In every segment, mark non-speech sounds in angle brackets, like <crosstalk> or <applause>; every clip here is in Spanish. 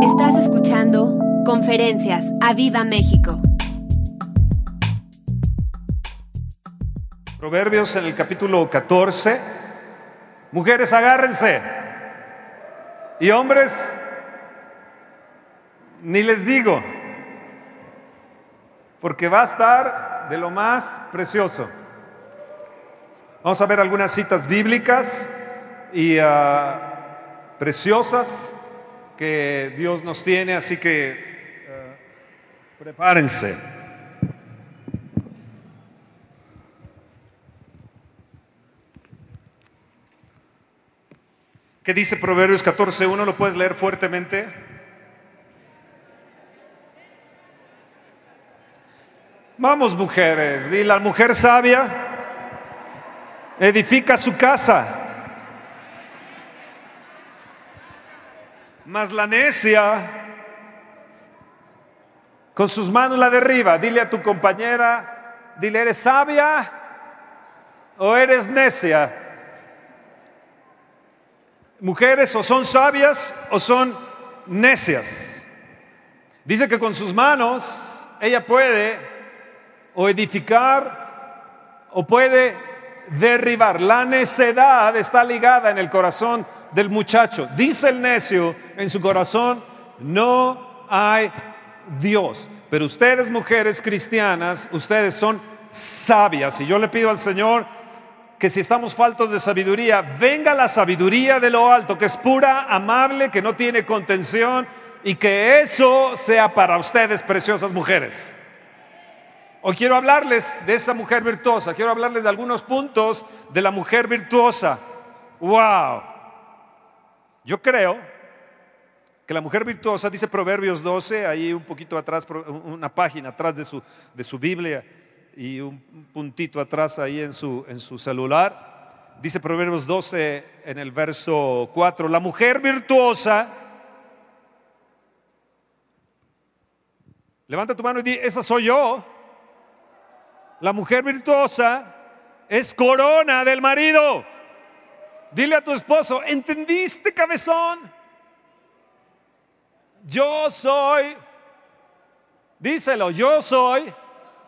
Estás escuchando Conferencias a Viva México. Proverbios en el capítulo 14. Mujeres, agárrense. Y hombres, ni les digo, porque va a estar de lo más precioso. Vamos a ver algunas citas bíblicas y ah, preciosas que Dios nos tiene, así que ah, prepárense. ¿Qué dice Proverbios 14.1? ¿Lo puedes leer fuertemente? Vamos mujeres, di la mujer sabia edifica su casa, mas la necia con sus manos la derriba. Dile a tu compañera, dile, ¿eres sabia o eres necia? Mujeres o son sabias o son necias. Dice que con sus manos ella puede o edificar o puede derribar. La necedad está ligada en el corazón del muchacho. Dice el necio en su corazón, no hay Dios. Pero ustedes, mujeres cristianas, ustedes son sabias. Y yo le pido al Señor que si estamos faltos de sabiduría, venga la sabiduría de lo alto, que es pura, amable, que no tiene contención, y que eso sea para ustedes, preciosas mujeres. Hoy quiero hablarles de esa mujer virtuosa, quiero hablarles de algunos puntos de la mujer virtuosa. ¡Wow! Yo creo que la mujer virtuosa, dice Proverbios 12, ahí un poquito atrás, una página atrás de su, de su Biblia y un puntito atrás ahí en su, en su celular, dice Proverbios 12 en el verso 4, la mujer virtuosa, levanta tu mano y di, esa soy yo. La mujer virtuosa es corona del marido. Dile a tu esposo, ¿entendiste, cabezón? Yo soy, díselo, yo soy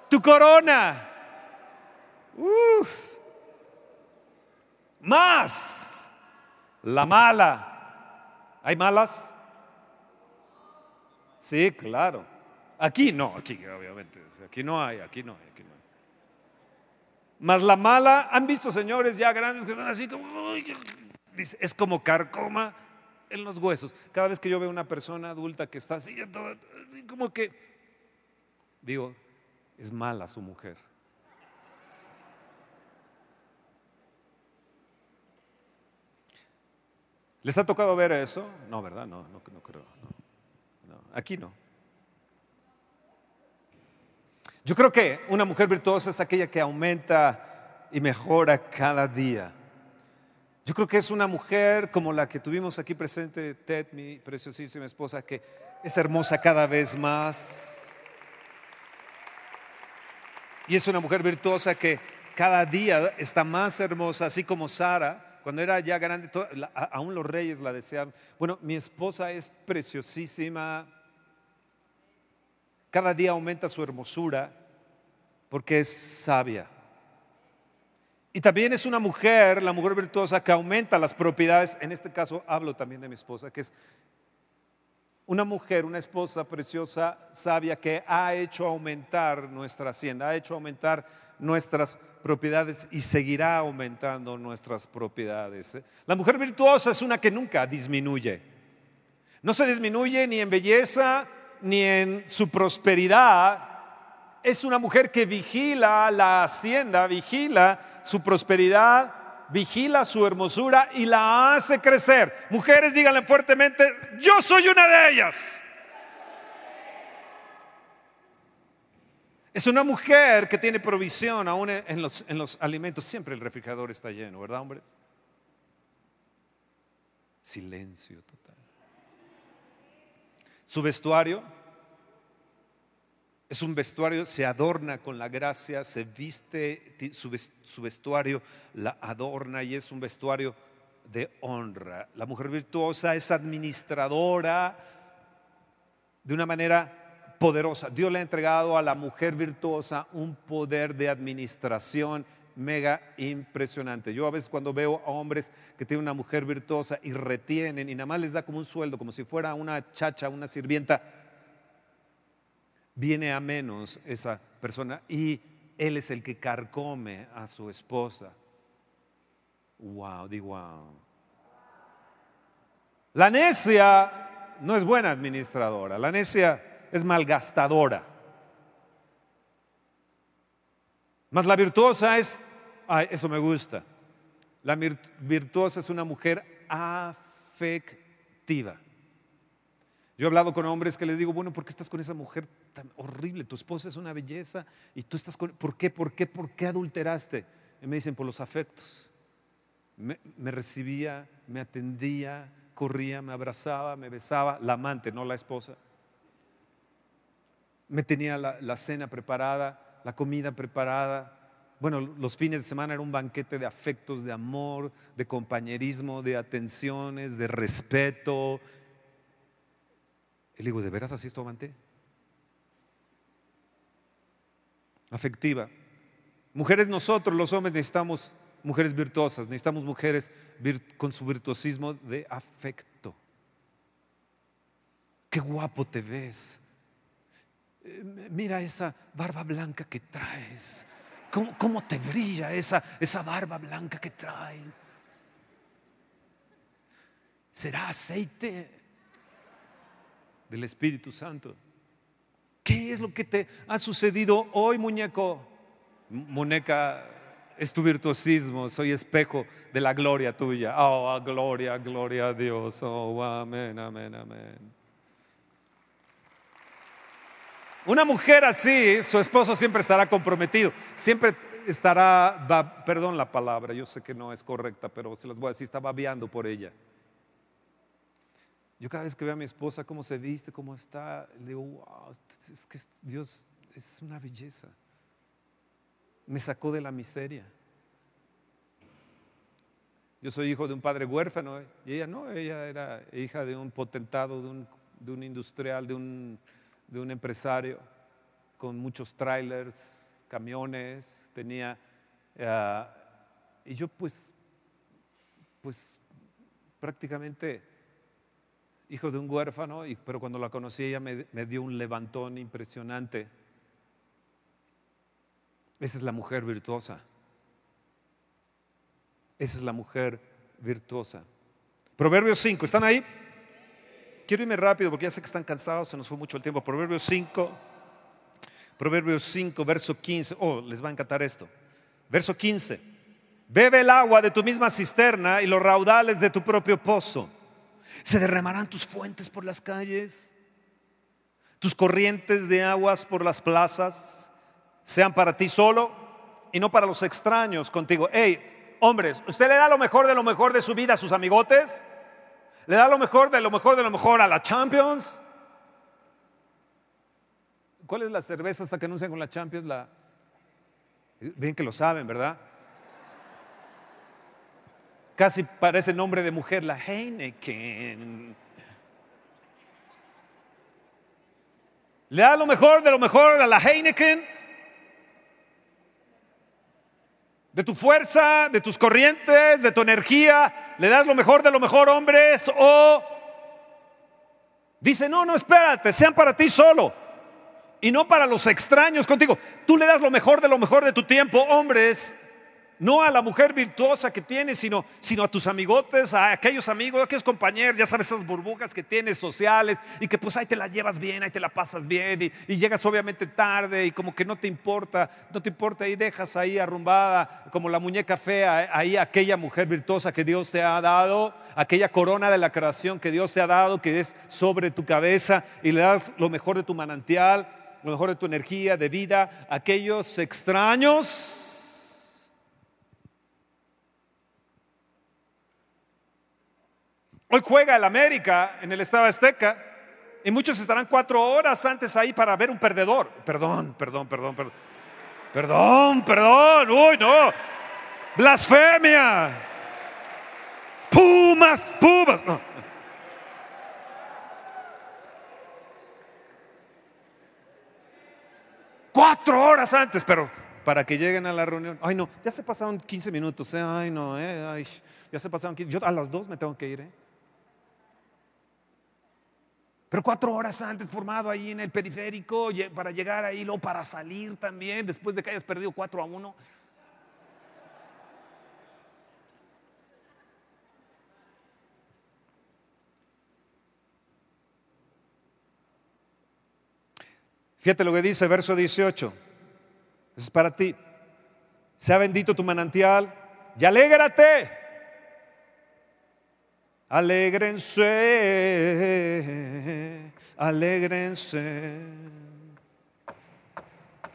tu corona. Uf. Más la mala. ¿Hay malas? Sí, claro. Aquí no, aquí obviamente. Aquí no hay, aquí no hay, aquí no. Más la mala, han visto señores ya grandes que son así como, es como carcoma en los huesos. Cada vez que yo veo una persona adulta que está así, como que, digo, es mala su mujer. ¿Les ha tocado ver eso? No, ¿verdad? No, no creo. no. Aquí no. Yo creo que una mujer virtuosa es aquella que aumenta y mejora cada día. Yo creo que es una mujer como la que tuvimos aquí presente, Ted, mi preciosísima esposa, que es hermosa cada vez más. Y es una mujer virtuosa que cada día está más hermosa, así como Sara, cuando era ya grande, aún los reyes la deseaban. Bueno, mi esposa es preciosísima, cada día aumenta su hermosura porque es sabia. Y también es una mujer, la mujer virtuosa, que aumenta las propiedades. En este caso hablo también de mi esposa, que es una mujer, una esposa preciosa, sabia, que ha hecho aumentar nuestra hacienda, ha hecho aumentar nuestras propiedades y seguirá aumentando nuestras propiedades. La mujer virtuosa es una que nunca disminuye. No se disminuye ni en belleza, ni en su prosperidad. Es una mujer que vigila la hacienda, vigila su prosperidad, vigila su hermosura y la hace crecer. Mujeres, díganle fuertemente, yo soy una de ellas. Es una mujer que tiene provisión aún en los, en los alimentos. Siempre el refrigerador está lleno, ¿verdad, hombres? Silencio total. Su vestuario es un vestuario, se adorna con la gracia, se viste, su vestuario la adorna y es un vestuario de honra. La mujer virtuosa es administradora de una manera poderosa. Dios le ha entregado a la mujer virtuosa un poder de administración mega impresionante. Yo a veces cuando veo a hombres que tienen una mujer virtuosa y retienen y nada más les da como un sueldo, como si fuera una chacha, una sirvienta, viene a menos esa persona y él es el que carcome a su esposa. Wow, di wow. La necia no es buena administradora, la necia es malgastadora. Más la virtuosa es, ay, eso me gusta. La virtuosa es una mujer afectiva. Yo he hablado con hombres que les digo, bueno, ¿por qué estás con esa mujer tan horrible? Tu esposa es una belleza y tú estás con... ¿Por qué? ¿Por qué? ¿Por qué adulteraste? Y me dicen, por los afectos. Me, recibía, me atendía, corría, me abrazaba, me besaba, la amante, no la esposa. Me tenía la cena preparada, la comida preparada, bueno, los fines de semana era un banquete de afectos, de amor, de compañerismo, de atenciones, de respeto, y le digo, ¿de veras así esto amante? Afectiva. Mujeres nosotros, los hombres, necesitamos mujeres virtuosas, necesitamos mujeres con su virtuosismo de afecto. Qué guapo te ves. Eh, mira esa barba blanca que traes. ¿Cómo, cómo te brilla esa, esa barba blanca que traes? ¿Será aceite? Del Espíritu Santo. ¿Qué es lo que te ha sucedido hoy, muñeco? Muñeca, es tu virtuosismo, soy espejo de la gloria tuya. Oh, gloria, gloria a Dios. Oh, amén, amén, amén. Una mujer así, su esposo siempre estará comprometido, siempre estará, perdón la palabra, yo sé que no es correcta, pero se las voy a decir, está babeando por ella. Yo cada vez que veo a mi esposa cómo se viste, cómo está, le digo, wow, es que Dios es una belleza. Me sacó de la miseria. Yo soy hijo de un padre huérfano y ella no, ella era hija de un potentado, de un, industrial, de un, de un empresario con muchos trailers, camiones, tenía... Eh, y yo pues, pues prácticamente hijo de un huérfano, pero cuando la conocí ella me, me dio un levantón impresionante. Esa es la mujer virtuosa. Esa es la mujer virtuosa. Proverbios 5, ¿están ahí? Quiero irme rápido porque ya sé que están cansados, se nos fue mucho el tiempo. Proverbios 5, Proverbios 5, verso 15. Oh, les va a encantar esto. Verso 15. Bebe el agua de tu misma cisterna y los raudales de tu propio pozo se derramarán tus fuentes por las calles, tus corrientes de aguas por las plazas, sean para ti solo y no para los extraños contigo. Hey, hombres, ¿usted le da lo mejor de lo mejor de su vida a sus amigotes? ¿Le da lo mejor de lo mejor de lo mejor a la Champions? ¿Cuál es la cerveza hasta que anuncian con la Champions? La... Bien que lo saben, ¿verdad? Casi parece nombre de mujer, la Heineken. Le da lo mejor de lo mejor a la Heineken, de tu fuerza, de tus corrientes, de tu energía. Le das lo mejor de lo mejor, hombres, o dice, no, no, espérate, sean para ti solo y no para los extraños contigo. Tú le das lo mejor de lo mejor de tu tiempo, hombres, no a la mujer virtuosa que tienes, sino, sino a tus amigotes, a aquellos amigos, a aquellos compañeros, ya sabes, esas burbujas que tienes sociales y que pues ahí te la llevas bien, ahí te la pasas bien y, llegas obviamente tarde y como que no te importa, no te importa y dejas ahí arrumbada como la muñeca fea, ahí aquella mujer virtuosa que Dios te ha dado, aquella corona de la creación que Dios te ha dado, que es sobre tu cabeza y le das lo mejor de tu manantial, lo mejor de tu energía, de vida, aquellos extraños Hoy juega el América en el Estado Azteca y muchos estarán cuatro horas antes ahí para ver un perdedor. Perdón, perdón, perdón, perdón. Perdón, perdón. Uy, no. Blasfemia. Pumas, pumas. cuatro horas antes, pero para que lleguen a la reunión. Ay, no, ya se pasaron 15 minutos. eh, Ay, no, eh, ay, ya se pasaron 15. Yo a las dos me tengo que ir. ¿eh? Pero cuatro horas antes formado ahí en el periférico para llegar ahí, luego para salir también, después de que hayas perdido 4 a 1. Fíjate lo que dice verso 18. Eso es para ti. Sea bendito tu manantial y alégrate. Alégrense, alégrense,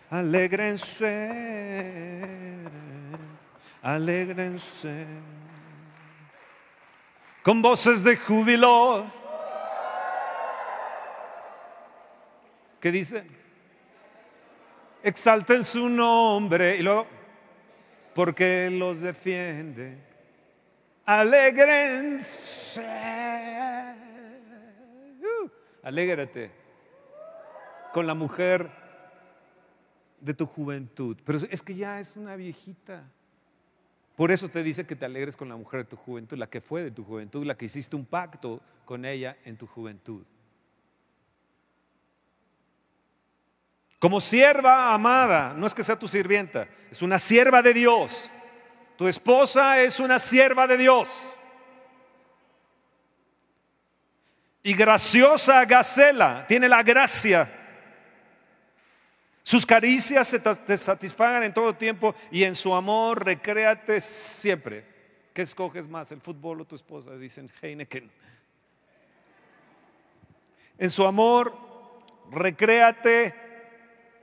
alégrense, alégrense. Con voces de júbilo. ¿Qué dice? Exalten su nombre y luego, porque los defiende. Alégrense. Uh, alégrate con la mujer de tu juventud. Pero es que ya es una viejita. Por eso te dice que te alegres con la mujer de tu juventud, la que fue de tu juventud, la que hiciste un pacto con ella en tu juventud. Como sierva amada, no es que sea tu sirvienta, es una sierva de Dios. Tu esposa es una sierva de Dios. Y graciosa Gacela, tiene la gracia. Sus caricias se te satisfagan en todo tiempo y en su amor recréate siempre. ¿Qué escoges más, el fútbol o tu esposa? Dicen Heineken. En su amor recréate,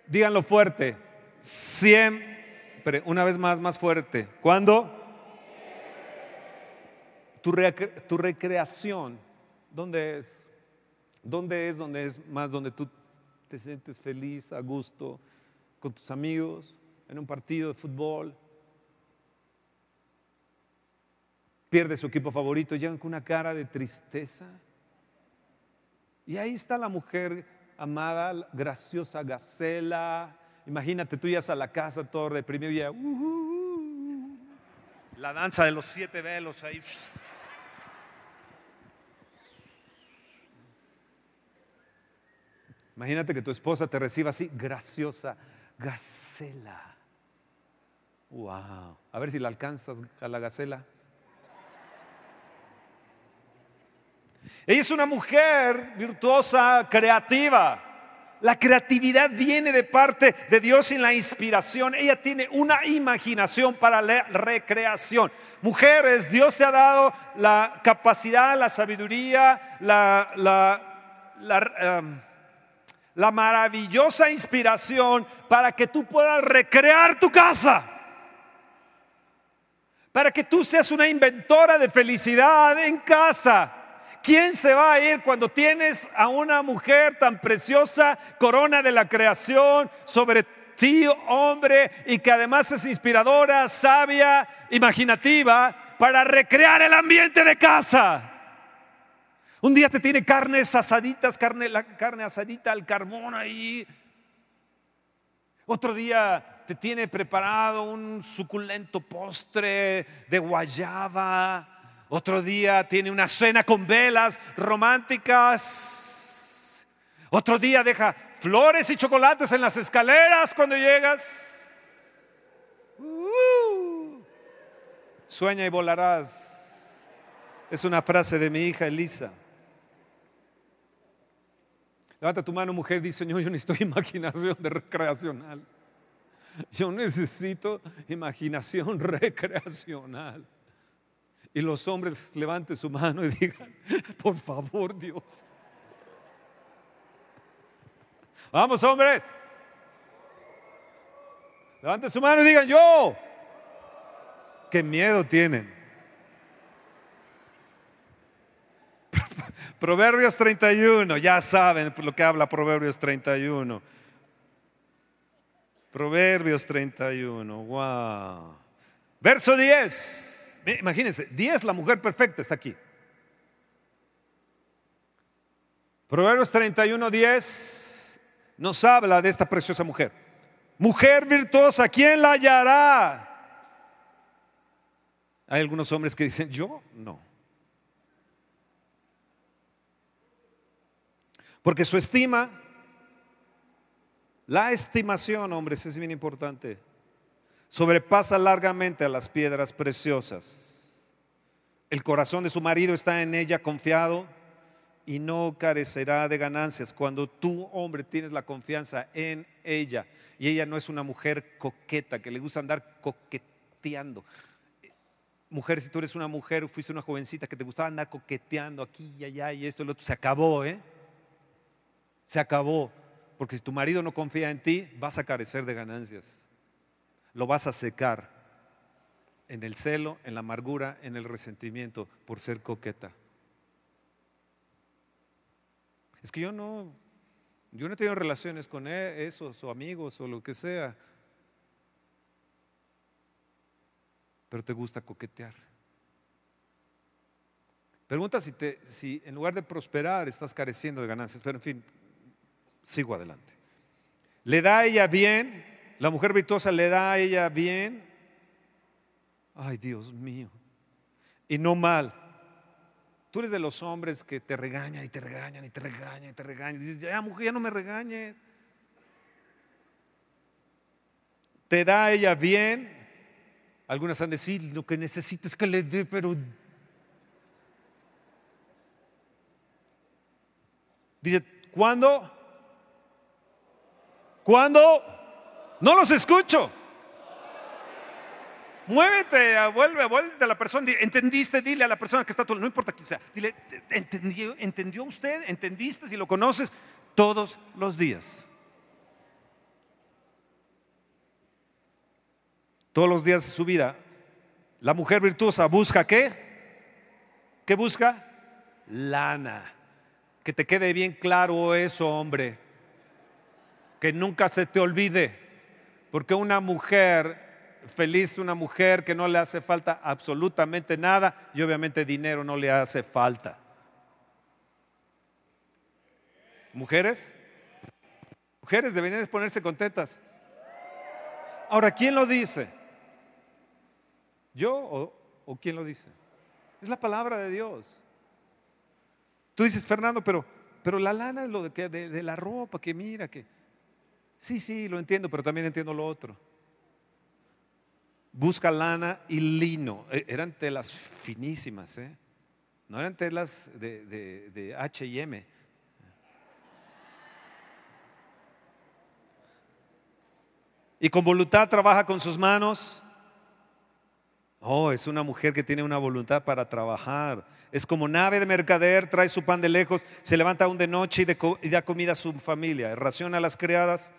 díganlo fuerte, siempre, una vez más, más fuerte. ¿Cuándo? Tu, tu recreación, ¿dónde es? ¿Dónde es donde es más donde tú te sientes feliz, a gusto, con tus amigos, en un partido de fútbol? Pierde su equipo favorito, llegan con una cara de tristeza. Y ahí está la mujer amada, graciosa Gacela. Imagínate, tú llegas a la casa todo deprimido y ya, "Uh, uh, uh". la danza de los siete velos ahí. Imagínate que tu esposa te reciba así, graciosa Gacela. Wow. A ver si la alcanzas a la Gacela. Ella es una mujer virtuosa, creativa. La creatividad viene de parte de Dios y la inspiración. Ella tiene una imaginación para la recreación. Mujeres, Dios te ha dado la capacidad, la sabiduría, la, la, la, um, la maravillosa inspiración para que tú puedas recrear tu casa. Para que tú seas una inventora de felicidad en casa. ¿Quién se va a ir cuando tienes a una mujer tan preciosa, corona de la creación, sobre ti, hombre, y que además es inspiradora, sabia, imaginativa, para recrear el ambiente de casa? Un día te tiene carnes asaditas, carne, la carne asadita al carbón ahí. Otro día te tiene preparado un suculento postre de guayaba. Otro día tiene una cena con velas románticas. Otro día deja flores y chocolates en las escaleras cuando llegas. Uh. Sueña y volarás. Es una frase de mi hija Elisa. Levanta tu mano, mujer, dice, Señor, yo necesito <laughs> imaginación recreacional. Yo necesito imaginación <laughs> recreacional. Y los hombres levanten su mano y <laughs> digan, por favor, Dios. Vamos, hombres. Levanten su mano y digan, yo. ¿Qué miedo tienen? <laughs> Proverbios 31, ya saben lo que habla Proverbios 31. Proverbios 31, wow. Verso 10. Imagínense, 10, la mujer perfecta está aquí. Proverbios 31, 10 nos habla de esta preciosa mujer. Mujer virtuosa, ¿quién la hallará? Hay algunos hombres que dicen, yo no. Porque su estima, la estimación, hombres, es bien importante, sobrepasa largamente a las piedras preciosas. El corazón de su marido está en ella confiado y no carecerá de ganancias. Cuando tú, hombre, tienes la confianza en ella y ella no es una mujer coqueta que le gusta andar coqueteando. Mujer, si tú eres una mujer, fuiste una jovencita que te gustaba andar coqueteando aquí y allá y esto y lo otro, se acabó, ¿eh? Se acabó. Porque si tu marido no confía en ti, vas a carecer de ganancias. Lo vas a secar en el celo, en la amargura, en el resentimiento por ser coqueta. Es que yo no, yo no he tenido relaciones con e, esos o amigos o lo que sea. Pero te gusta coquetear. Pregunta si, te, si en lugar de prosperar estás careciendo de ganancias. Pero en fin, sigo adelante. ¿Le da a ella bien? ¿La mujer virtuosa le da a ella bien? Ay, Dios mío. Y no mal. Tú eres de los hombres que te regañan y te regañan y te regañan y te regañan. Dices, ya mujer, ya no me regañes. ¿Te da ella bien? Algunas han de decir, lo que necesito es que le dé, pero... Dice, ¿cuándo? ¿Cuándo? No los escucho. Muévete, vuelve, vuelve a la persona. ¿Entendiste? Dile a la persona que está todo, no importa quién sea. Dile, ¿entendió, ¿entendió usted? ¿Entendiste? Si lo conoces todos los días. Todos los días de su vida. La mujer virtuosa busca qué? ¿Qué busca? Lana. Que te quede bien claro eso, hombre. Que nunca se te olvide. Porque una mujer feliz una mujer que no le hace falta absolutamente nada y obviamente dinero no le hace falta. ¿Mujeres? Mujeres deberían ponerse contentas. Ahora, ¿quién lo dice? ¿Yo o, quién lo dice? Es la palabra de Dios. Tú dices, Fernando, pero, pero la lana es lo de, de la ropa, que mira, que... Sí, sí, lo entiendo, pero también entiendo lo otro busca lana y lino. E, eran telas finísimas, ¿eh? no eran telas de, de, HM. Y con voluntad trabaja con sus manos. Oh, es una mujer que tiene una voluntad para trabajar. Es como nave de mercader, trae su pan de lejos, se levanta aún de noche y, y da comida a su familia, raciona a las criadas,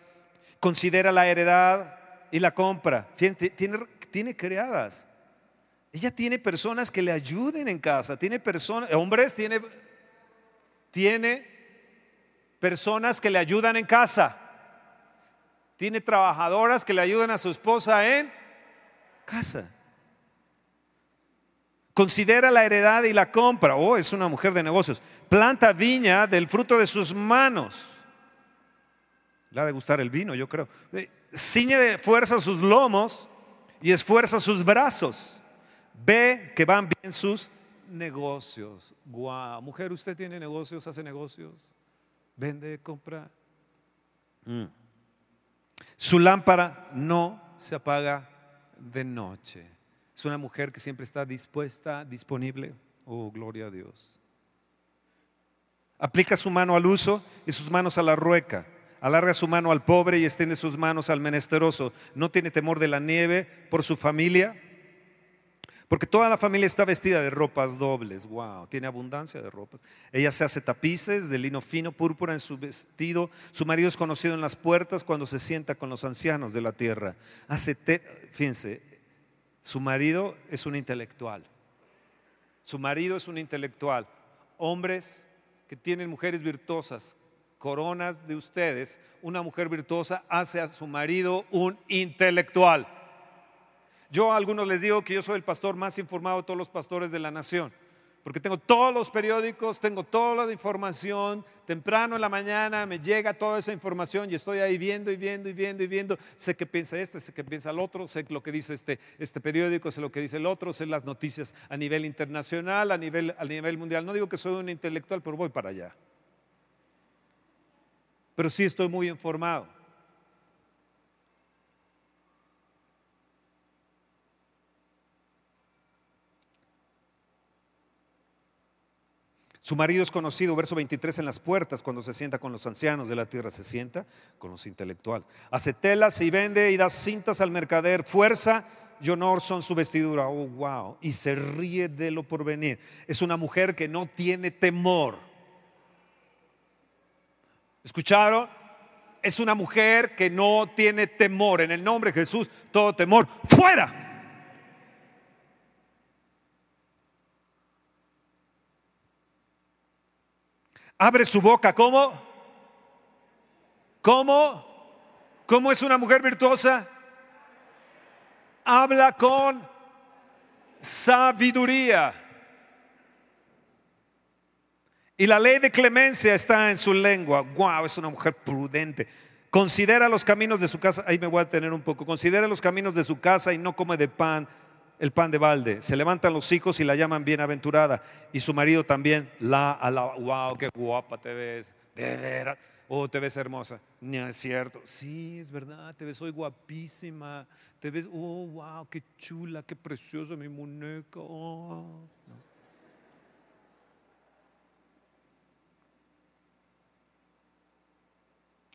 considera la heredad y la compra. Tiene, tiene. Ella tiene personas que le ayuden en casa, tiene personas, hombres, tiene, tiene personas que le ayudan en casa. Tiene trabajadoras que le ayudan a su esposa en casa. Considera la heredad y la compra. Oh, es una mujer de negocios. Planta viña del fruto de sus manos. Le ha de gustar el vino, yo creo. Eh, ciñe de fuerza sus lomos y esfuerza sus brazos. Ve que van bien sus negocios. Guau, mujer, usted tiene negocios, hace negocios, vende, compra. Mm. Su lámpara no se apaga de noche. Es una mujer que siempre está dispuesta, disponible. Oh, gloria a Dios. Aplica su mano al uso y sus manos a la rueca alarga su mano al pobre y extiende sus manos al menesteroso. No tiene temor de la nieve por su familia, porque toda la familia está vestida de ropas dobles. Wow, tiene abundancia de ropas. Ella se hace tapices de lino fino, púrpura en su vestido. Su marido es conocido en las puertas cuando se sienta con los ancianos de la tierra. Hace fíjense, su marido es un intelectual. Su marido es un intelectual. Hombres que tienen mujeres virtuosas, coronas de ustedes, una mujer virtuosa hace a su marido un intelectual. Yo a algunos les digo que yo soy el pastor más informado de todos los pastores de la nación, porque tengo todos los periódicos, tengo toda la información, temprano en la mañana me llega toda esa información y estoy ahí viendo y viendo y viendo y viendo, sé qué piensa este, sé qué piensa el otro, sé lo que dice este, este periódico, sé lo que dice el otro, sé las noticias a nivel internacional, a nivel, a nivel mundial. No digo que soy un intelectual, pero voy para allá. Pero sí estoy muy informado. Su marido es conocido, verso 23, en las puertas, cuando se sienta con los ancianos de la tierra, se sienta con los intelectuales. Hace telas y vende y da cintas al mercader. Fuerza y honor son su vestidura. Oh, wow. Y se ríe de lo por venir. Es una mujer que no tiene temor. ¿Escucharon? Es una mujer que no tiene temor. En el nombre de Jesús, todo temor, fuera. Abre su boca, ¿cómo? ¿Cómo? ¿Cómo es una mujer virtuosa? Habla con sabiduría. Y la ley de clemencia está en su lengua. Wow, es una mujer prudente. Considera los caminos de su casa. Ahí me voy a tener un poco. Considera los caminos de su casa y no come de pan el pan de balde. Se levantan los hijos y la llaman bienaventurada. Y su marido también la alaba. Wow, qué guapa te ves. De. Oh, te ves hermosa. No es cierto. Sí, es verdad. Te ves hoy guapísima. Te ves, oh, wow, qué chula, qué preciosa mi muñeca. Oh.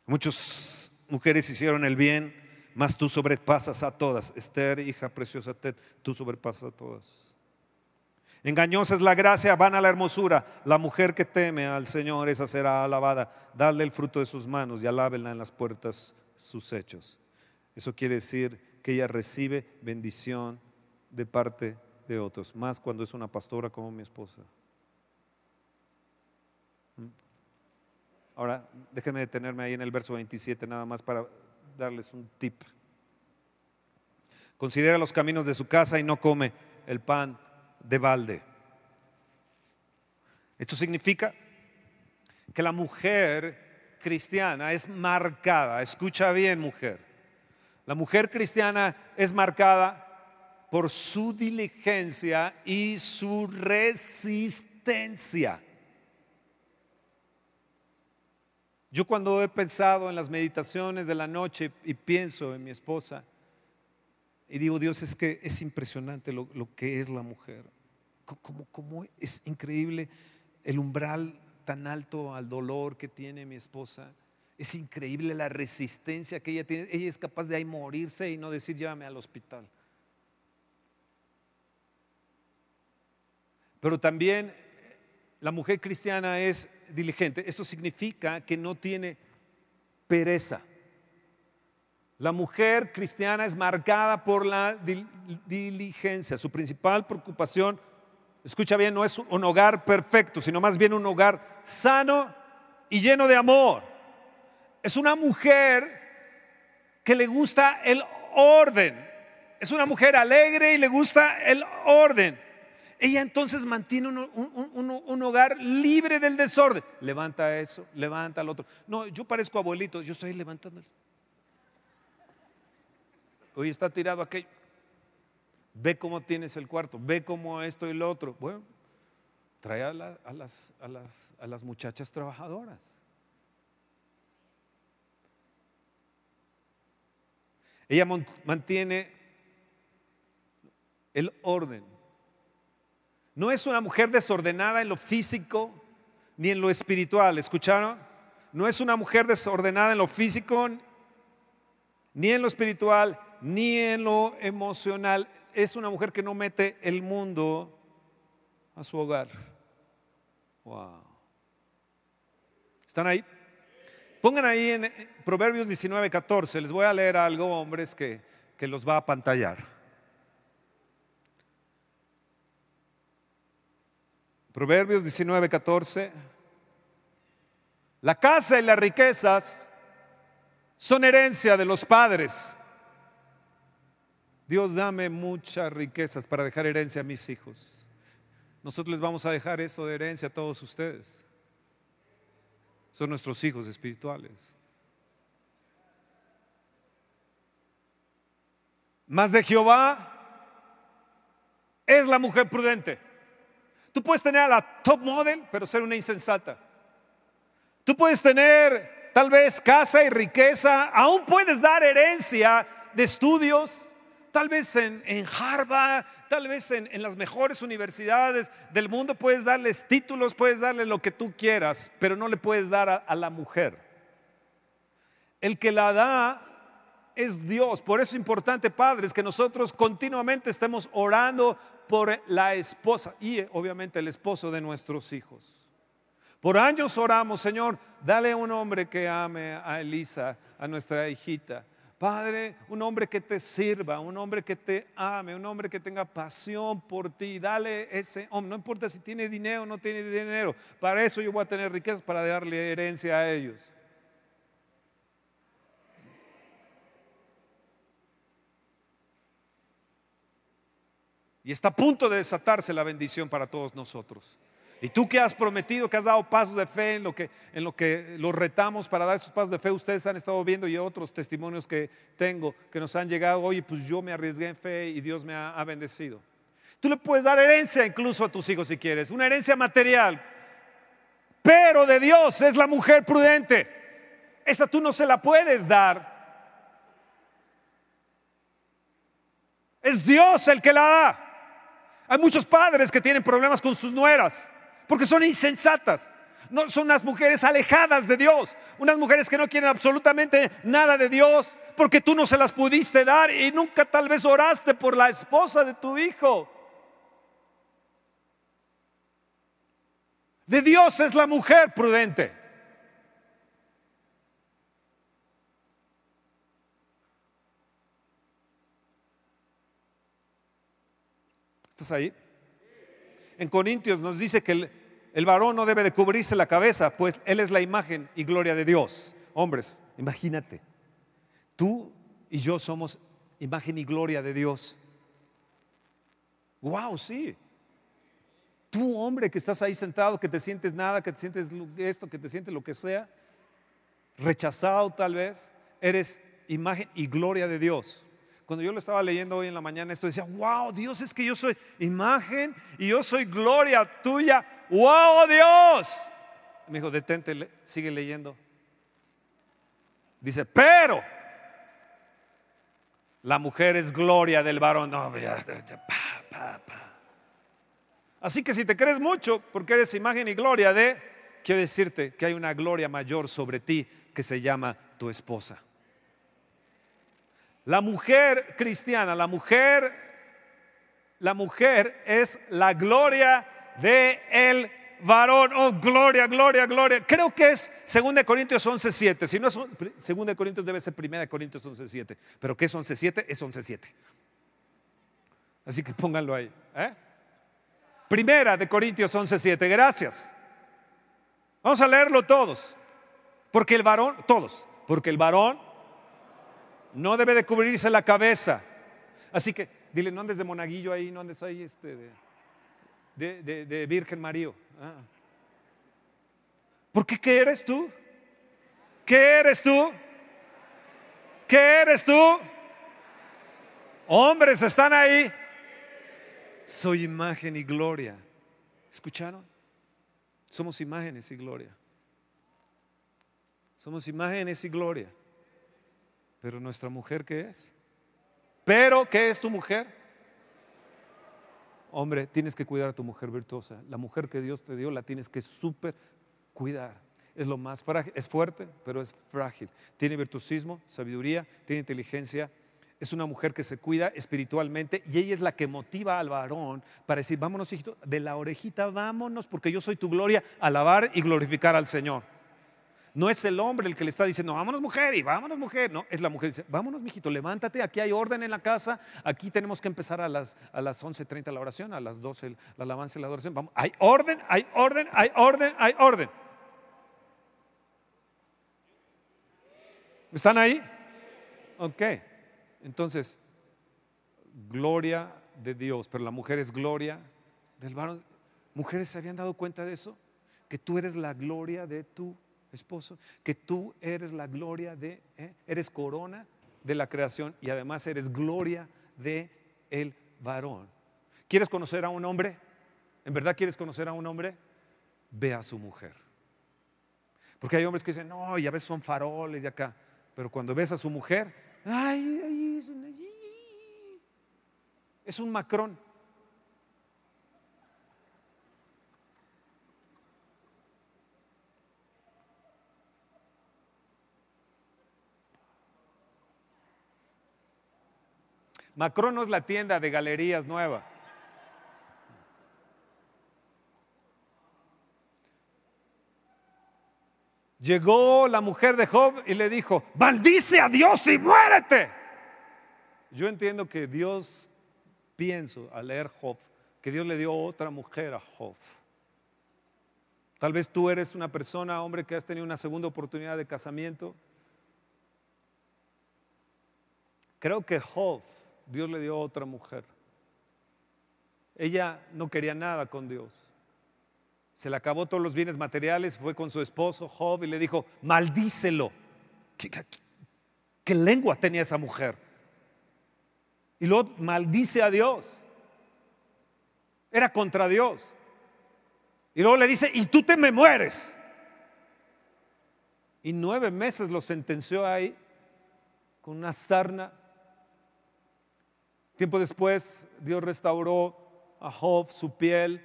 Muchas mujeres hicieron el bien mas tú sobrepasas a todas. Esther, hija preciosa, tú sobrepasas a todas. Engañosa es la gracia, vana la hermosura. La mujer que teme al Señor, esa será alabada. Dale el fruto de sus manos y alábenla en las puertas sus hechos. Eso quiere decir que ella recibe bendición de parte de otros, más cuando es una pastora como mi esposa. Ahora, déjenme detenerme ahí en el verso 27 nada más para darles un tip. Considera los caminos de su casa y no come el pan de balde. Esto significa que la mujer cristiana es marcada, escucha bien mujer, la mujer cristiana es marcada por su diligencia y su resistencia. Yo cuando he pensado en las meditaciones de la noche y pienso en mi esposa, y digo, Dios, es que es impresionante lo, que es la mujer. Cómo, es increíble el umbral tan alto al dolor que tiene mi esposa. Es increíble la resistencia que ella tiene. Ella es capaz de ahí morirse y no decir llévame al hospital. Pero también la mujer cristiana es diligente. Esto significa que no tiene pereza. La mujer cristiana es marcada por la diligencia. Su principal preocupación, escucha bien, no es un hogar perfecto, sino más bien un hogar sano y lleno de amor. Es una mujer que le gusta el orden. Es una mujer alegre y le gusta el orden. Ella entonces mantiene un, hogar libre del desorden. Levanta eso, levanta al otro. No, yo parezco abuelito, yo estoy levantando. Hoy está tirado aquello. Ve cómo tienes el cuarto, ve cómo esto y lo otro. Bueno, trae a, las, a las muchachas trabajadoras. Ella mantiene el orden no es una mujer desordenada en lo físico ni en lo espiritual, ¿escucharon? No es una mujer desordenada en lo físico, ni en lo espiritual, ni en lo emocional. Es una mujer que no mete el mundo a su hogar. Wow. ¿Están ahí? Pongan ahí en Proverbios 19, 14. Les voy a leer algo, hombres, que, que los va a pantallar. Proverbios 19, 14. La casa y las riquezas son herencia de los padres. Dios dame muchas riquezas para dejar herencia a mis hijos. nosotros les vamos a dejar esto de herencia a todos ustedes. Son nuestros hijos espirituales. Más de Jehová es la mujer prudente. Tú puedes tener a la top model, pero ser una insensata. Tú puedes tener tal vez casa y riqueza, aún puedes dar herencia de estudios, tal vez en, Harvard, tal vez en, las mejores universidades del mundo, puedes darles títulos, puedes darle lo que tú quieras, pero no le puedes dar a la mujer. El que la da es Dios. Por eso es importante, padres, que nosotros continuamente estemos orando por la esposa y obviamente el esposo de nuestros hijos. Por años oramos, Señor, dale un hombre que ame a Elisa, a nuestra hijita. Padre, un hombre que te sirva, un hombre que te ame, un hombre que tenga pasión por ti. Dale ese hombre, no importa si tiene dinero o no tiene dinero. Para eso yo voy a tener riquezas para darle herencia a ellos. Y está a punto de desatarse la bendición para todos nosotros. Y tú que has prometido, que has dado pasos de fe en lo que, en lo que los retamos para dar esos pasos de fe, ustedes han estado viendo y otros testimonios que tengo que nos han llegado, oye, pues yo me arriesgué en fe y Dios me ha, ha bendecido. Tú le puedes dar herencia incluso a tus hijos si quieres, una herencia material, pero de Dios es la mujer prudente. Esa tú no se la puedes dar. Es Dios el que la da. Hay muchos padres que tienen problemas con sus nueras porque son insensatas. No, son unas mujeres alejadas de Dios, unas mujeres que no quieren absolutamente nada de Dios, porque tú no se las pudiste dar y nunca tal vez oraste por la esposa de tu hijo. De Dios es la mujer prudente. ¿Estás ahí? En Corintios nos dice que el, varón no debe de cubrirse la cabeza, pues él es la imagen y gloria de Dios. Hombres, imagínate, tú y yo somos imagen y gloria de Dios. Wow, sí. Tú, hombre, que estás ahí sentado, que te sientes nada, que te sientes esto, que te sientes lo que sea, rechazado tal vez, eres imagen y gloria de Dios. Cuando yo lo estaba leyendo hoy en la mañana, esto decía, wow, Dios es que yo soy imagen y yo soy gloria tuya wow Dios. Me dijo, detente, sigue leyendo. Dice, pero la mujer es gloria del varón. Así que si te crees mucho, porque eres imagen y gloria de, quiero decirte que hay una gloria mayor sobre ti que se llama tu esposa. La mujer cristiana, la mujer, la mujer es la gloria de el varón. Oh, gloria, gloria, gloria. Creo que es 2 Corintios 11.7. Si no es 2 Corintios debe ser 1 Corintios 11.7. Pero ¿qué es 11.7? Es 11.7. Así que pónganlo ahí. ¿eh? Primera de Corintios 11.7. Gracias. Vamos a leerlo todos. Porque el varón, todos, porque el varón no debe de cubrirse la cabeza. Así que dile, no andes de monaguillo ahí, no andes ahí este, de, de, Virgen María. Ah. ¿Por qué qué eres tú? ¿Qué eres tú? ¿Qué eres tú? Hombres están ahí. Soy imagen y gloria. ¿Escucharon? Somos imágenes y gloria. Somos imágenes y gloria. Pero nuestra mujer, ¿qué es? Pero, ¿qué es tu mujer? Hombre, tienes que cuidar a tu mujer virtuosa. La mujer que Dios te dio la tienes que súper cuidar. Es lo más frágil, es fuerte, pero es frágil. Tiene virtuosismo, sabiduría, tiene inteligencia. Es una mujer que se cuida espiritualmente y ella es la que motiva al varón para decir, vámonos, hijito, de la orejita, vámonos, porque yo soy tu gloria, alabar y glorificar al Señor. No es el hombre el que le está diciendo, vámonos mujer y vámonos mujer. No, es la mujer que dice, vámonos mijito, levántate, aquí hay orden en la casa, aquí tenemos que empezar a las, a las 11.30 la oración, a las 12 la alabanza y la adoración. Vamos, hay orden, hay orden, hay orden, hay orden. ¿Están ahí? Ok. Entonces, gloria de Dios, pero la mujer es gloria del varón. ¿Mujeres se habían dado cuenta de eso? Que tú eres la gloria de tu esposo, que tú eres la gloria de, ¿eh? eres corona de la creación y además eres gloria de el varón. ¿Quieres conocer a un hombre? ¿En verdad quieres conocer a un hombre? Ve a su mujer. Porque hay hombres que dicen, no, ya ves, son faroles de acá. Pero cuando ves a su mujer, ay, ay, es, un, es un macrón. Macron no es la tienda de galerías nueva. Llegó la mujer de Job y le dijo, maldice a Dios y muérete. Yo entiendo que Dios, pienso al leer Job, que Dios le dio otra mujer a Job. Tal vez tú eres una persona, hombre, que has tenido una segunda oportunidad de casamiento. Creo que Job Dios le dio otra mujer. Ella no quería nada con Dios. Se le acabó todos los bienes materiales, fue con su esposo Job y le dijo, maldícelo. ¿Qué, lengua tenía esa mujer? Y luego maldice a Dios. Era contra Dios. Y luego le dice, y tú te me mueres. Y nueve meses lo sentenció ahí con una sarna Tiempo después, Dios restauró a Job, su piel.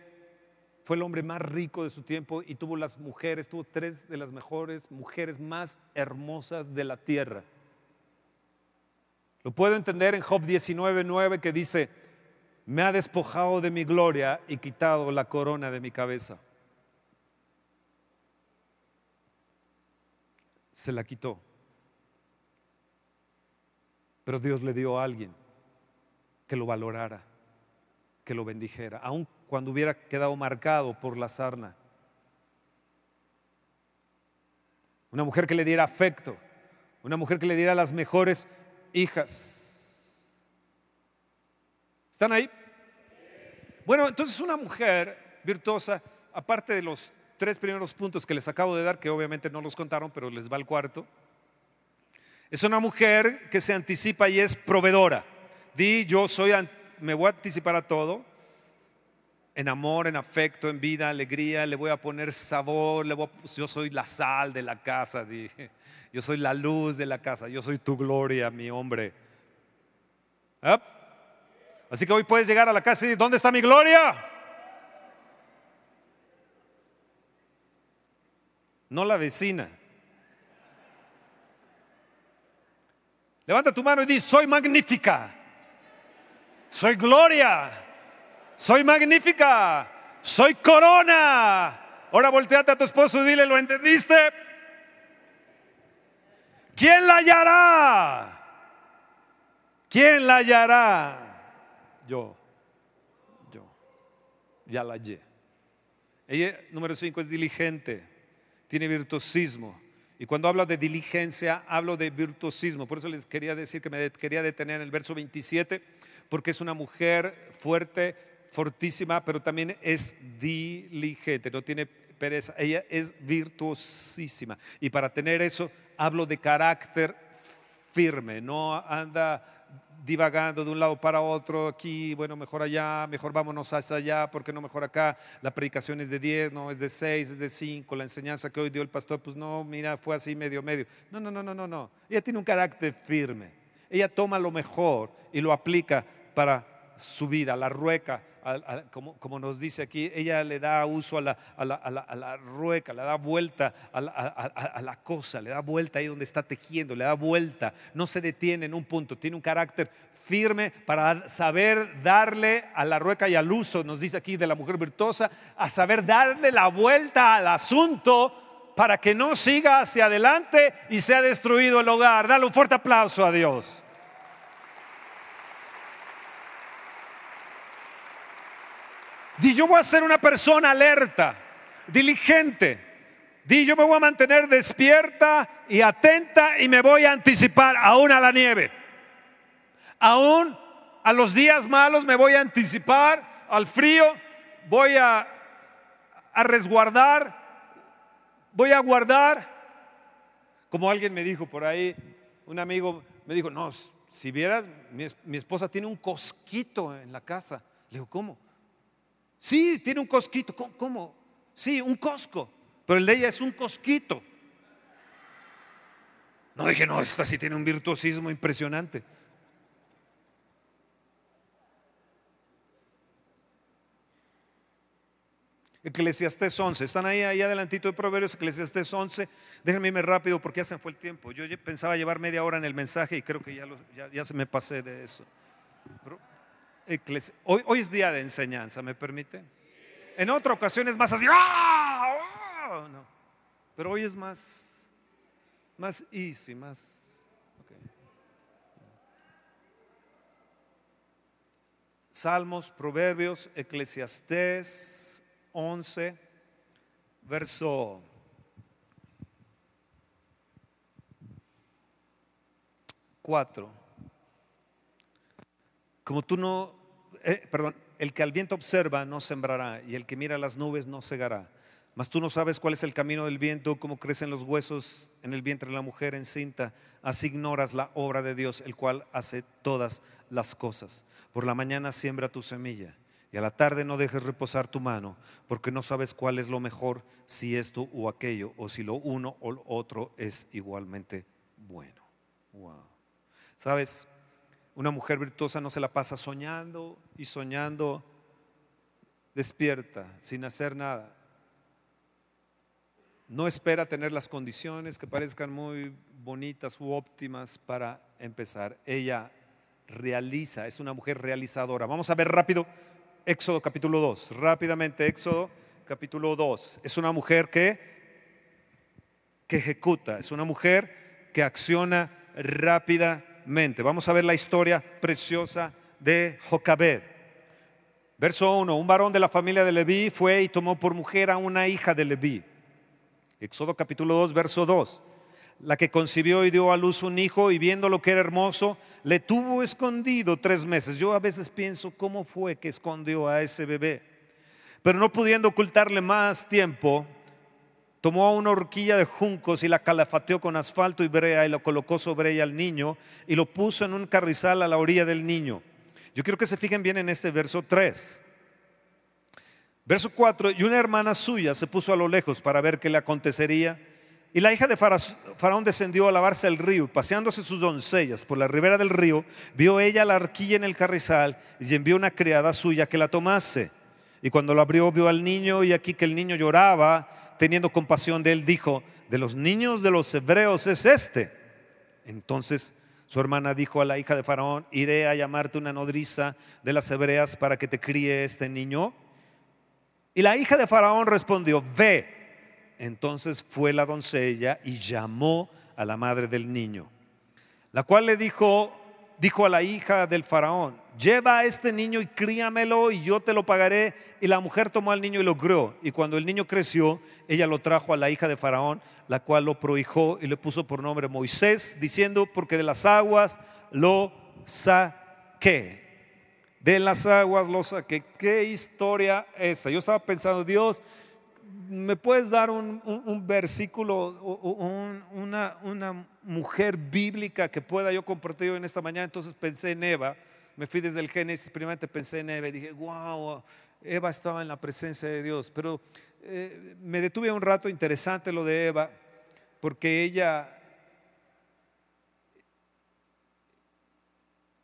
Fue el hombre más rico de su tiempo y tuvo las mujeres, tuvo tres de las mejores mujeres más hermosas de la tierra. Lo puedo entender en Job 19:9 que dice: Me ha despojado de mi gloria y quitado la corona de mi cabeza. Se la quitó. Pero Dios le dio a alguien que lo valorara, que lo bendijera, aun cuando hubiera quedado marcado por la sarna. Una mujer que le diera afecto, una mujer que le diera las mejores hijas. ¿Están ahí? Bueno, entonces una mujer virtuosa, aparte de los tres primeros puntos que les acabo de dar, que obviamente no los contaron, pero les va el cuarto, es una mujer que se anticipa y es proveedora. Di, yo soy, me voy a anticipar a todo. En amor, en afecto, en vida, alegría, le voy a poner sabor, yo soy la sal de la casa, di. yo soy la luz de la casa, yo soy tu gloria, mi hombre. Así que hoy puedes llegar a la casa y decir, ¿dónde está mi gloria? No la vecina. Levanta tu mano y di, soy magnífica soy gloria, soy magnífica, soy corona. Ahora volteate a tu esposo y dile, ¿lo entendiste? ¿Quién la hallará? ¿Quién la hallará? Yo, yo, ya la hallé. Ella, número cinco, es diligente, tiene virtuosismo. Y cuando hablo de diligencia, hablo de virtuosismo. Por eso les quería decir que me quería detener en el verso 27 porque es una mujer fuerte, fortísima, pero también es diligente, no tiene pereza, ella es virtuosísima. Y para tener eso hablo de carácter firme, no anda divagando de un lado para otro, aquí, bueno, mejor allá, mejor vámonos hasta allá, porque no mejor acá, la predicación es de 10, no, es de 6, es de 5, la enseñanza que hoy dio el pastor, pues no, mira, fue así medio, medio. No, no, no, no, no, no. Ella tiene un carácter firme. Ella toma lo mejor y lo aplica para su vida, la rueca, como, nos dice aquí, ella le da uso a la, rueca, le da vuelta a, la, cosa, le da vuelta ahí donde está tejiendo, le da vuelta, no se detiene en un punto, tiene un carácter firme para saber darle a la rueca y al uso, nos dice aquí de la mujer virtuosa, a saber darle la vuelta al asunto para que no siga hacia adelante y sea destruido el hogar. Dale un fuerte aplauso a Dios. Di, yo voy a ser una persona alerta, diligente. Di, yo me voy a mantener despierta y atenta y me voy a anticipar aún a la nieve. Aún a los días malos me voy a anticipar, al frío, voy a a resguardar, voy a guardar. Como alguien me dijo por ahí, un amigo me dijo, no, si vieras, mi, esposa tiene un cosquito en la casa. Le digo, ¿cómo? Sí, tiene un cosquito. ¿Cómo? Sí, un cosco. Pero el de ella es un cosquito. No dije, no, esta sí tiene un virtuosismo impresionante. Eclesiastés 11. ¿Están ahí, ahí adelantito de Proverbios? Eclesiastés 11. Déjenme irme rápido porque ya se fue el tiempo. Yo pensaba llevar media hora en el mensaje y creo que ya, ya, se me pasé de eso. Hoy, es día de enseñanza, ¿me permiten? En otra ocasión es más así. ¡ah! ¡Ah! No. Pero hoy es más, más easy, más... Salmos, Proverbios, Eclesiastés 11, verso 4. Como tú no, eh, perdón, el que al viento observa no sembrará y el que mira las nubes no cegará. Mas tú no sabes cuál es el camino del viento, cómo crecen los huesos en el vientre de la mujer encinta. Así ignoras la obra de Dios, el cual hace todas las cosas. Por la mañana siembra tu semilla y a la tarde no dejes reposar tu mano, porque no sabes cuál es lo mejor, si esto o aquello, o si lo uno o lo otro es igualmente bueno. Wow. ¿Sabes? Una mujer virtuosa no se la pasa soñando y soñando despierta, sin hacer nada. No espera tener las condiciones que parezcan muy bonitas u óptimas para empezar. Ella realiza, es una mujer realizadora. Vamos a ver rápido Éxodo capítulo 2. Rápidamente, Éxodo capítulo 2. Es una mujer que, que ejecuta, es una mujer que acciona Vamos a ver la historia preciosa de Jocabed. Verso 1. Un varón de la familia de Leví fue y tomó por mujer a una hija de Leví. Éxodo capítulo 2, verso 2 la que concibió y dio a luz un hijo y viendo lo que era hermoso, le tuvo escondido tres meses. Yo a veces pienso cómo fue que escondió a ese bebé. Pero no pudiendo ocultarle más tiempo, tomó una horquilla de juncos y la calafateó con asfalto y brea y lo colocó sobre ella al niño y lo puso en un carrizal a la orilla del niño. Yo quiero que se fijen bien en este verso 3. Verso 4, y una hermana suya se puso a lo lejos para ver qué le acontecería y la hija de Faraón descendió a lavarse al río, paseándose sus doncellas por la ribera del río, vio ella la arquilla en el carrizal y envió una criada suya que la tomase. Y cuando la abrió, vio al niño y aquí que el niño lloraba, teniendo compasión de él, dijo, de los niños de los hebreos es este. Entonces su hermana dijo a la hija de Faraón, iré a llamarte una nodriza de las hebreas para que te críe este niño. Y la hija de Faraón respondió, ve. Entonces fue la doncella y llamó a la madre del niño, la cual le dijo, dijo a la hija del faraón, lleva a este niño y críamelo y yo te lo pagaré. Y la mujer tomó al niño y lo crió. Y cuando el niño creció, ella lo trajo a la hija de faraón, la cual lo prohijó y le puso por nombre Moisés, diciendo, porque de las aguas lo saqué. De las aguas lo saqué. ¿Qué historia esta? Yo estaba pensando, Dios, ¿me puedes dar un, versículo, una, una, mujer bíblica que pueda yo compartir en esta mañana? Entonces pensé en Eva, me fui desde el Génesis, primeramente pensé en Eva y dije, wow, Eva estaba en la presencia de Dios. Pero eh, me detuve un rato interesante lo de Eva, porque ella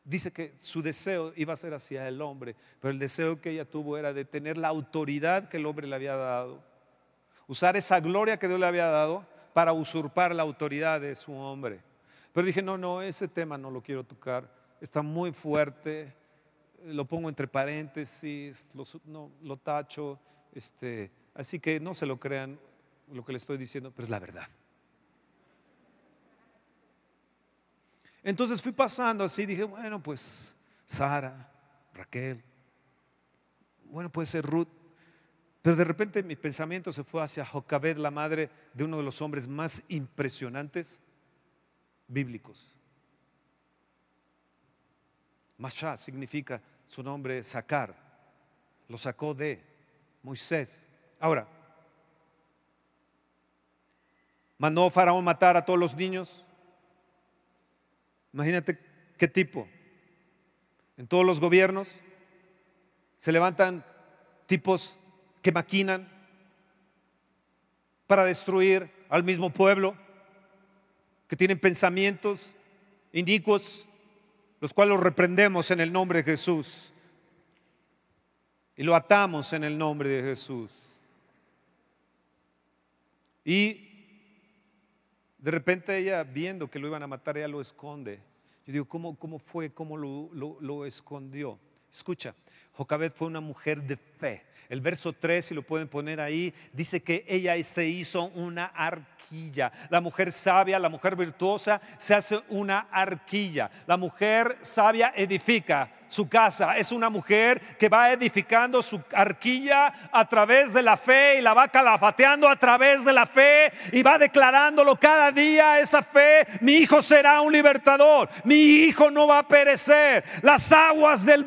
dice que su deseo iba a ser hacia el hombre, pero el deseo que ella tuvo era de tener la autoridad que el hombre le había dado usar esa gloria que Dios le había dado para usurpar la autoridad de su hombre. Pero dije, no, no, ese tema no lo quiero tocar, está muy fuerte, lo pongo entre paréntesis, lo, no, lo tacho, este, así que no se lo crean lo que le estoy diciendo, pero es la verdad. Entonces fui pasando así, dije, bueno, pues Sara, Raquel, bueno, puede ser Ruth, pero de repente mi pensamiento se fue hacia Jocabed, la madre de uno de los hombres más impresionantes bíblicos. Masha significa su nombre sacar. Lo sacó de Moisés. Ahora, mandó Faraón matar a todos los niños. Imagínate qué tipo. En todos los gobiernos se levantan tipos que maquinan para destruir al mismo pueblo, que tienen pensamientos inicuos, los cuales los reprendemos en el nombre de Jesús y lo atamos en el nombre de Jesús. Y de repente ella, viendo que lo iban a matar, ella lo esconde. Yo digo, ¿cómo, cómo fue? ¿Cómo lo, lo escondió? Escucha, Jocabet fue una mujer de fe. El verso 3, si lo pueden poner ahí, dice que ella se hizo una arquilla. La mujer sabia, la mujer virtuosa, se hace una arquilla. La mujer sabia edifica su casa. Es una mujer que va edificando su arquilla a través de la fe y la va calafateando a través de la fe y va declarándolo cada día esa fe. Mi hijo será un libertador. Mi hijo no va a perecer. Las aguas del,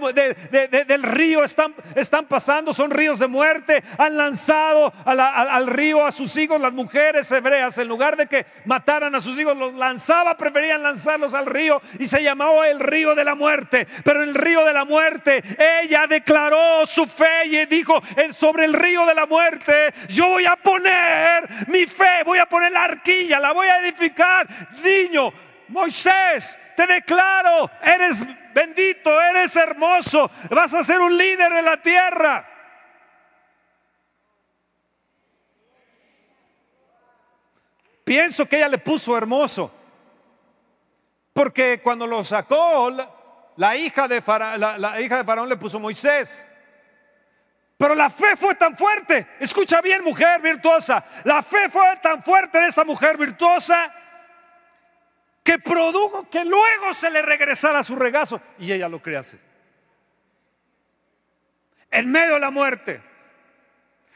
del río están, están, pasando, son ríos de muerte. Han lanzado al río a sus hijos las mujeres hebreas. En lugar de que mataran a sus hijos, los lanzaba, preferían lanzarlos al río y se llamaba el río de la muerte. Pero el río de la muerte, ella declaró su fe y dijo, sobre el río de la muerte, yo voy a poner mi fe, voy a poner la arquilla, la voy a edificar. Niño, Moisés, te declaro, eres bendito, eres hermoso, vas a ser un líder de la tierra. Pienso que ella le puso hermoso, porque cuando lo sacó, la hija de, la, hija de Faraón le puso Moisés. Pero la fe fue tan fuerte. Escucha bien, mujer virtuosa. La fe fue tan fuerte de esta mujer virtuosa que produjo que luego se le regresara su regazo. Y ella lo crease. En medio de la muerte.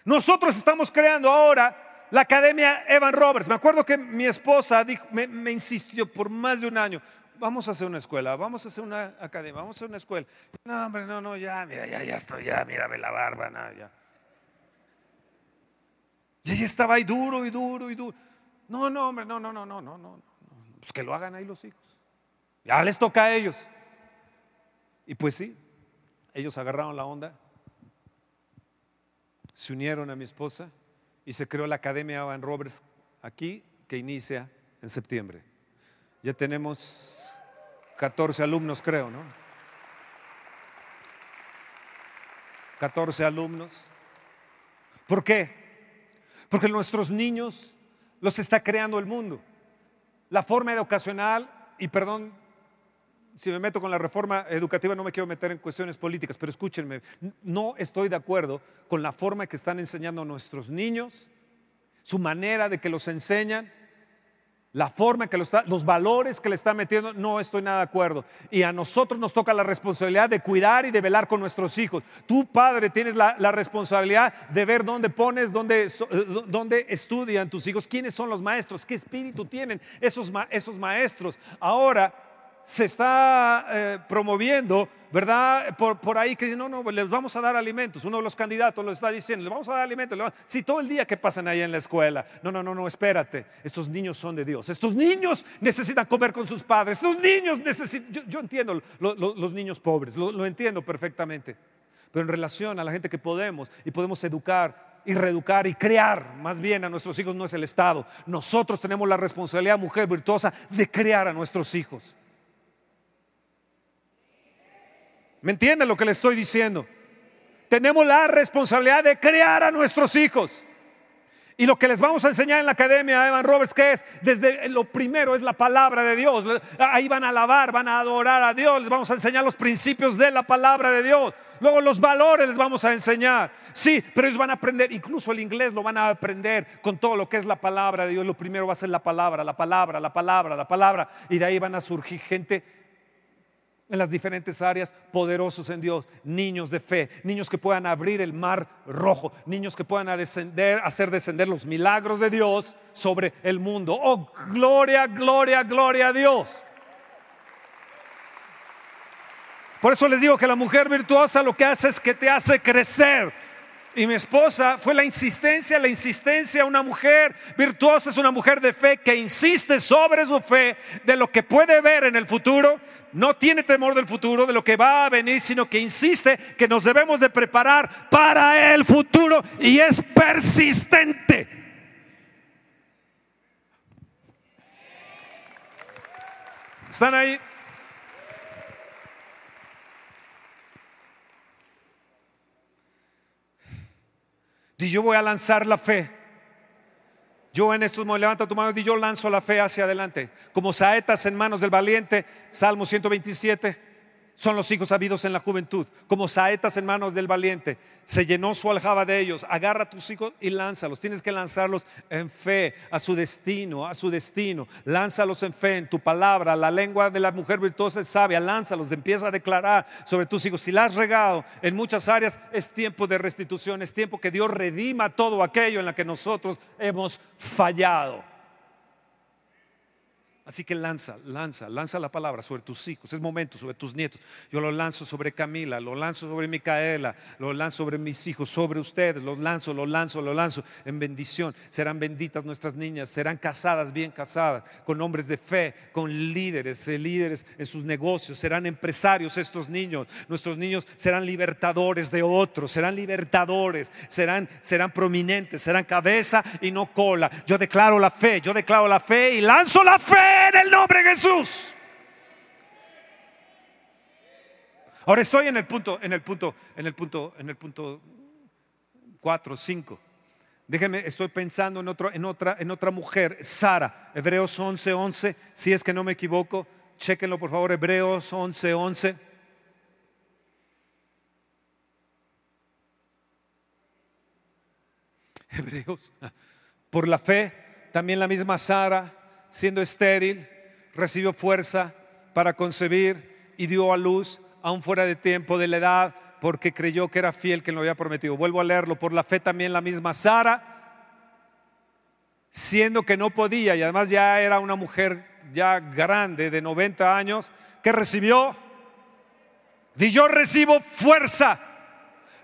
Nosotros estamos creando ahora la Academia Evan Roberts. Me acuerdo que mi esposa me insistió por más de un año vamos a hacer una escuela, vamos a hacer una academia, vamos a hacer una escuela. No, hombre, no, no, ya, mira, ya, ya estoy, ya, mira, ve la barba, nada, ya. Y ella estaba ahí duro y duro y duro. No, no, hombre, no, no, no, no, no, no. Pues que lo hagan ahí los hijos. Ya les toca a ellos. Y pues sí, ellos agarraron la onda, se unieron a mi esposa y se creó la Academia Van Roberts aquí que inicia en septiembre. Ya tenemos 14 alumnos creo, ¿no? 14 alumnos. ¿Por qué? Porque nuestros niños los está creando el mundo. La forma educacional, y perdón si me meto con la reforma educativa, no me quiero meter en cuestiones políticas, pero escúchenme, no estoy de acuerdo con la forma que están enseñando a nuestros niños, su manera de que los enseñan, la forma que los valores que le está metiendo, no estoy nada de acuerdo. Y a nosotros nos toca la responsabilidad de cuidar y de velar con nuestros hijos. Tú, padre, tienes la, responsabilidad de ver dónde pones, dónde, eh, dónde, estudian tus hijos, quiénes son los maestros, qué espíritu tienen esos, esos maestros. Ahora, se está eh, promoviendo, ¿verdad? Por, por ahí que no, no, les vamos a dar alimentos. Uno de los candidatos lo está diciendo, les vamos a dar alimentos. Sí, todo el día que pasan ahí en la escuela. No, no, no, no, espérate. Estos niños son de Dios. Estos niños necesitan comer con sus padres. Estos niños necesitan, yo, entiendo los niños pobres, lo, lo entiendo perfectamente. Pero en relación a la gente que podemos y podemos educar y reeducar y crear más bien a nuestros hijos no es el Estado. Nosotros tenemos la responsabilidad, mujer virtuosa, de crear a nuestros hijos. ¿Me entienden lo que le estoy diciendo? Tenemos la responsabilidad de crear a nuestros hijos. Y lo que les vamos a enseñar en la academia Evan Roberts, que es, desde lo primero es la palabra de Dios. Ahí van a alabar, van a adorar a Dios, les vamos a enseñar los principios de la palabra de Dios. Luego los valores les vamos a enseñar. Sí, pero ellos van a aprender, incluso el inglés lo van a aprender con todo lo que es la palabra de Dios. Lo primero va a ser la palabra, la palabra, la palabra, la palabra. Y de ahí van a surgir gente en las diferentes áreas, poderosos en Dios, niños de fe, niños que puedan abrir el mar rojo, niños que puedan descender, hacer descender los milagros de Dios sobre el mundo. Oh, gloria, gloria, gloria a Dios. Por eso les digo que la mujer virtuosa lo que hace es que te hace crecer Y mi esposa fue la insistencia, la insistencia. Una mujer virtuosa es una mujer de fe que insiste sobre su fe de lo que puede ver en el futuro. No tiene temor del futuro, de lo que va a venir, sino que insiste que nos debemos de preparar para el futuro y es persistente. ¿Están ahí? Y yo voy a lanzar la fe. Yo en estos momentos, levanta tu mano y yo lanzo la fe hacia adelante. Como saetas en manos del valiente, Salmo 127 son los hijos habidos en la juventud, como saetas en manos del valiente. Se llenó su aljaba de ellos. Agarra a tus hijos y lánzalos. Tienes que lanzarlos en fe a su destino, a su destino. Lánzalos en fe, en tu palabra. La lengua de la mujer virtuosa es sabia. Lánzalos, empieza a declarar sobre tus hijos. Si la has regado en muchas áreas, es tiempo de restitución. Es tiempo que Dios redima todo aquello en la que nosotros hemos fallado. Así que lanza, lanza, lanza la palabra sobre tus hijos. Es momento sobre tus nietos. Yo lo lanzo sobre Camila, lo lanzo sobre Micaela, lo lanzo sobre mis hijos, sobre ustedes. Los lanzo, lo lanzo, lo lanzo en bendición. Serán benditas nuestras niñas, serán casadas, bien casadas, con hombres de fe, con líderes, eh, líderes en sus negocios. Serán empresarios estos niños. Nuestros niños serán libertadores de otros, serán libertadores, serán, serán prominentes, serán cabeza y no cola. Yo declaro la fe, yo declaro la fe y lanzo la fe en el nombre de Jesús. Ahora estoy en el punto, en el punto, en el punto, en el punto 4, 5. Déjenme, estoy pensando en, otro, en, otra, en otra mujer, Sara, Hebreos 11, 11, si es que no me equivoco, chequenlo por favor, Hebreos 11, 11. Hebreos, por la fe, también la misma Sara, siendo estéril, recibió fuerza para concebir y dio a luz, aún fuera de tiempo de la edad, porque creyó que era fiel que lo había prometido. Vuelvo a leerlo, por la fe también la misma Sara, siendo que no podía y además ya era una mujer ya grande de 90 años, que recibió, y yo recibo fuerza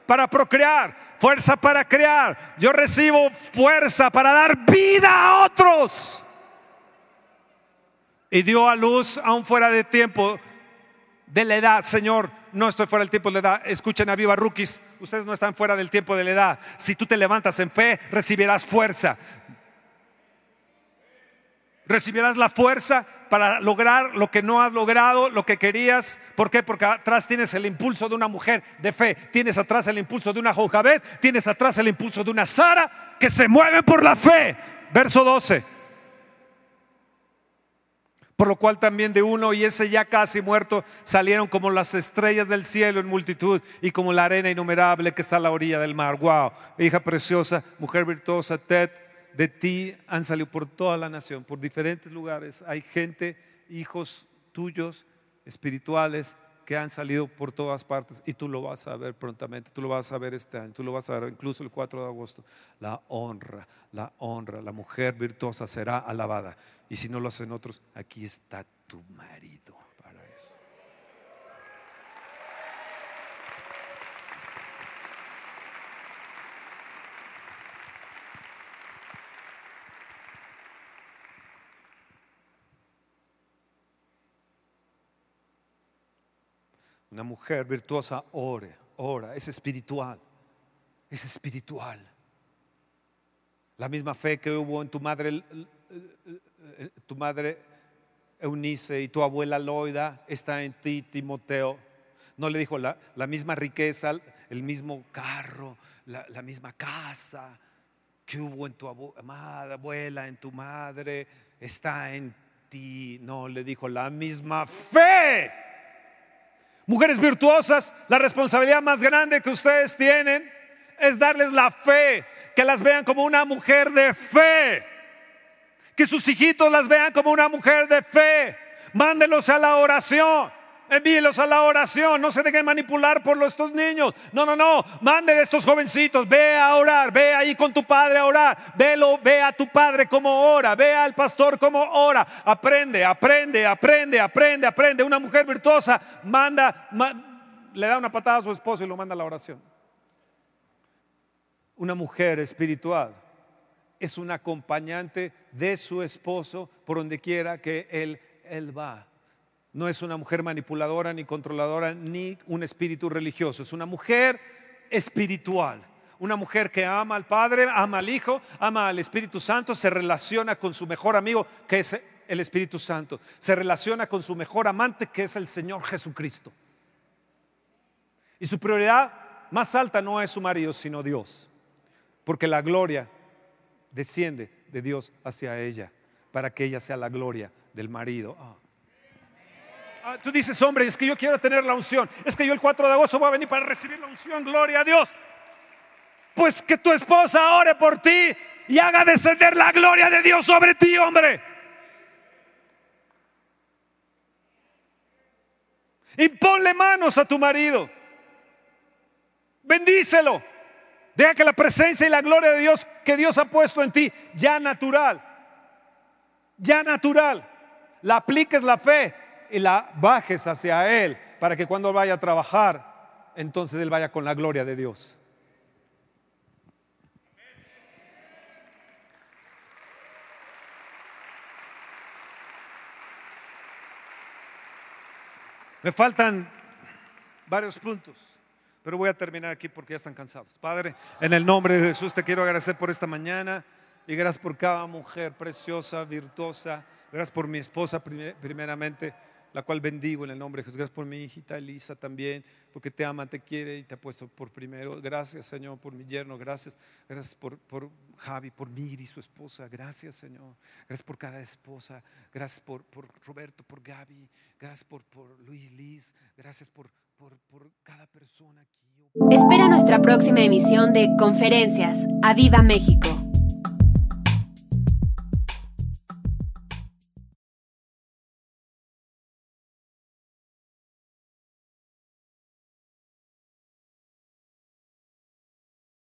para procrear, fuerza para crear, yo recibo fuerza para dar vida a otros y dio a luz aún fuera de tiempo de la edad, Señor. No estoy fuera del tiempo de la edad. Escuchen a Viva Rookies. Ustedes no están fuera del tiempo de la edad. Si tú te levantas en fe, recibirás fuerza. Recibirás la fuerza para lograr lo que no has logrado, lo que querías. ¿Por qué? Porque atrás tienes el impulso de una mujer de fe. Tienes atrás el impulso de una Jojabet. Tienes atrás el impulso de una Sara que se mueve por la fe. Verso 12 por lo cual también de uno y ese ya casi muerto salieron como las estrellas del cielo en multitud y como la arena innumerable que está a la orilla del mar. Wow, hija preciosa, mujer virtuosa, Ted, de ti han salido por toda la nación, por diferentes lugares. Hay gente, hijos tuyos, espirituales, que han salido por todas partes y tú lo vas a ver prontamente, tú lo vas a ver este año, tú lo vas a ver incluso el 4 de agosto. La honra, la honra, la mujer virtuosa será alabada. Y si no lo hacen otros, aquí está tu marido para eso. Una mujer virtuosa ore, ora, es espiritual, es espiritual. La misma fe que hubo en tu madre tu madre Eunice y tu abuela Loida está en ti, Timoteo. No le dijo la, misma riqueza, el mismo carro, la, misma casa que hubo en tu abuela, en tu madre, está en ti. No, le dijo la misma fe. Mujeres virtuosas, la responsabilidad más grande que ustedes tienen es darles la fe, que las vean como una mujer de fe que sus hijitos las vean como una mujer de fe. Mándelos a la oración. Envíelos a la oración, no se dejen manipular por estos niños. No, no, no. Manden a estos jovencitos, ve a orar, ve ahí con tu padre a orar. Ve a tu padre como ora, ve al pastor como ora. Aprende, aprende, aprende, aprende, aprende. Una mujer virtuosa manda, le da una patada a su esposo y lo manda a la oración. una mujer espiritual. Es un acompañante de su esposo por donde quiera que él, él va. No es una mujer manipuladora ni controladora ni un espíritu religioso. Es una mujer espiritual. Una mujer que ama al Padre, ama al Hijo, ama al Espíritu Santo, se relaciona con su mejor amigo, que es el Espíritu Santo. Se relaciona con su mejor amante, que es el Señor Jesucristo. Y su prioridad más alta no es su marido, sino Dios. Porque la gloria desciende de Dios hacia ella, para que ella sea la gloria del marido. Ah. Ah, tú dices, hombre, es que yo quiero tener la unción. Es que yo el 4 de agosto voy a venir para recibir la unción. Gloria a Dios. Pues que tu esposa ore por ti y haga descender la gloria de Dios sobre ti, hombre. Y ponle manos a tu marido. Bendícelo. Deja que la presencia y la gloria de Dios que Dios ha puesto en ti, ya natural, ya natural, la apliques la fe y la bajes hacia Él para que cuando vaya a trabajar, entonces Él vaya con la gloria de Dios. Me faltan varios puntos, pero voy a terminar aquí porque ya están cansados. Padre, en el nombre de Jesús te quiero agradecer por esta mañana y gracias por cada mujer preciosa, virtuosa. Gracias por mi esposa primeramente la cual bendigo en el nombre de Jesús. Gracias por mi hijita Elisa también, porque te ama, te quiere y te ha puesto por primero. Gracias, Señor, por mi yerno. Gracias, gracias por, por Javi, por Miri, su esposa. Gracias, Señor. Gracias por cada esposa. Gracias por, por Roberto, por Gaby. Gracias por, por Luis Liz. Gracias por, por, cada persona. Espera nuestra próxima emisión de Conferencias. ¡A Viva México!